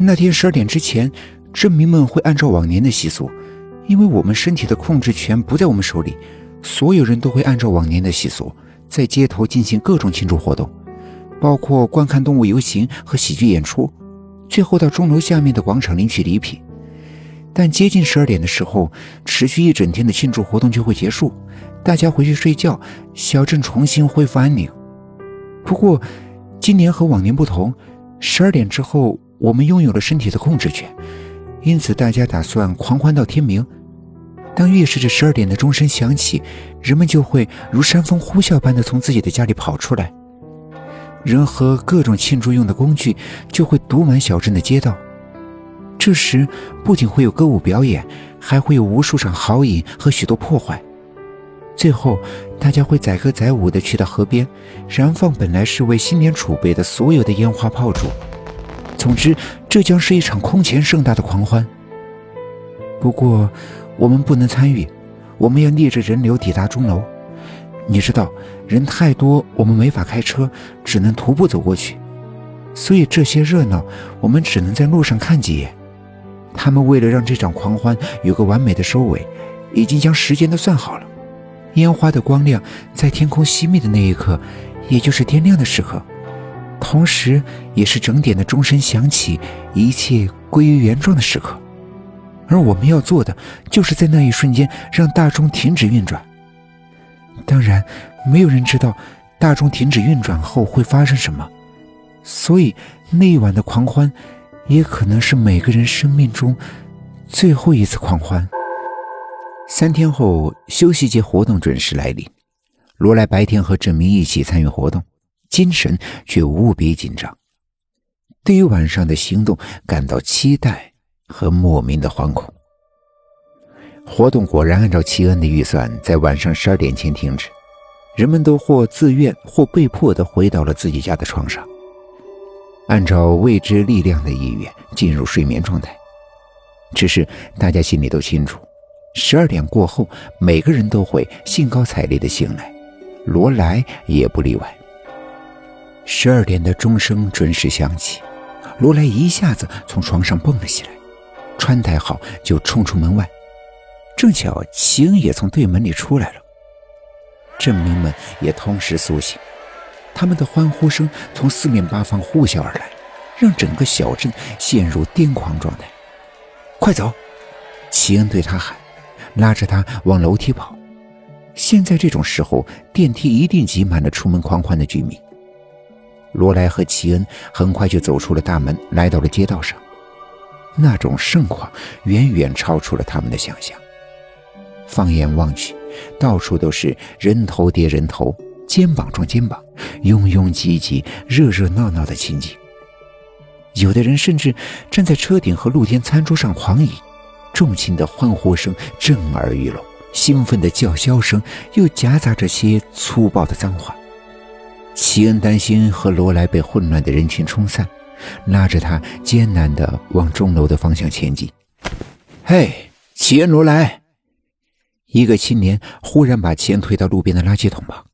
那天十二点之前，镇民们会按照往年的习俗，因为我们身体的控制权不在我们手里，所有人都会按照往年的习俗，在街头进行各种庆祝活动，包括观看动物游行和喜剧演出，最后到钟楼下面的广场领取礼品。但接近十二点的时候，持续一整天的庆祝活动就会结束，大家回去睡觉，小镇重新恢复安宁。不过，今年和往年不同，十二点之后我们拥有了身体的控制权，因此大家打算狂欢到天明。当预示着十二点的钟声响起，人们就会如山风呼啸般的从自己的家里跑出来，人和各种庆祝用的工具就会堵满小镇的街道。这时，不仅会有歌舞表演，还会有无数场豪饮和许多破坏。最后，大家会载歌载舞地去到河边，燃放本来是为新年储备的所有的烟花炮竹。总之，这将是一场空前盛大的狂欢。不过，我们不能参与，我们要逆着人流抵达钟楼。你知道，人太多，我们没法开车，只能徒步走过去。所以，这些热闹，我们只能在路上看几眼。他们为了让这场狂欢有个完美的收尾，已经将时间都算好了。烟花的光亮在天空熄灭的那一刻，也就是天亮的时刻，同时也是整点的钟声响起，一切归于原状的时刻。而我们要做的，就是在那一瞬间让大钟停止运转。当然，没有人知道大钟停止运转后会发生什么，所以那一晚的狂欢。也可能是每个人生命中最后一次狂欢。三天后，休息节活动准时来临。罗莱白天和郑明一起参与活动，精神却无比紧张，对于晚上的行动感到期待和莫名的惶恐。活动果然按照齐恩的预算，在晚上十二点前停止，人们都或自愿或被迫的回到了自己家的床上。按照未知力量的意愿进入睡眠状态，只是大家心里都清楚，十二点过后，每个人都会兴高采烈的醒来，罗莱也不例外。十二点的钟声准时响起，罗莱一下子从床上蹦了起来，穿戴好就冲出门外，正巧齐恩也从对门里出来了，镇民们也同时苏醒。他们的欢呼声从四面八方呼啸而来，让整个小镇陷入癫狂状态。快走！齐恩对他喊，拉着他往楼梯跑。现在这种时候，电梯一定挤满了出门狂欢的居民。罗莱和齐恩很快就走出了大门，来到了街道上。那种盛况远远超出了他们的想象。放眼望去，到处都是人头叠人头。肩膀撞肩膀，拥拥挤挤、热热闹闹的情景。有的人甚至站在车顶和露天餐桌上狂饮，众情的欢呼声震耳欲聋，兴奋的叫嚣声又夹杂着些粗暴的脏话。齐恩担心和罗莱被混乱的人群冲散，拉着他艰难地往钟楼的方向前进。嘿，齐恩，罗莱！一个青年忽然把钱推到路边的垃圾桶旁。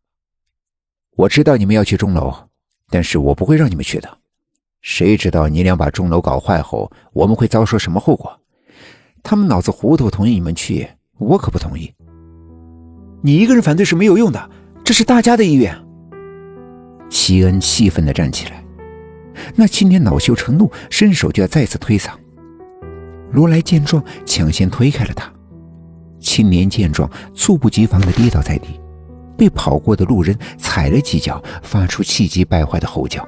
我知道你们要去钟楼，但是我不会让你们去的。谁知道你俩把钟楼搞坏后，我们会遭受什么后果？他们脑子糊涂，同意你们去，我可不同意。你一个人反对是没有用的，这是大家的意愿。齐恩气愤地站起来，那青年恼羞成怒，伸手就要再次推搡。罗莱见状，抢先推开了他。青年见状，猝不及防地跌倒在地。被跑过的路人踩了几脚，发出气急败坏的吼叫。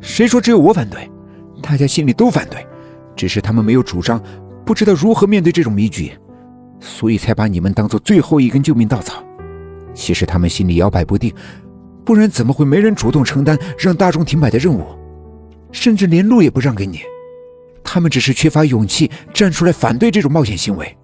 谁说只有我反对？大家心里都反对，只是他们没有主张，不知道如何面对这种迷局，所以才把你们当做最后一根救命稻草。其实他们心里摇摆不定，不然怎么会没人主动承担让大众停摆的任务，甚至连路也不让给你？他们只是缺乏勇气站出来反对这种冒险行为。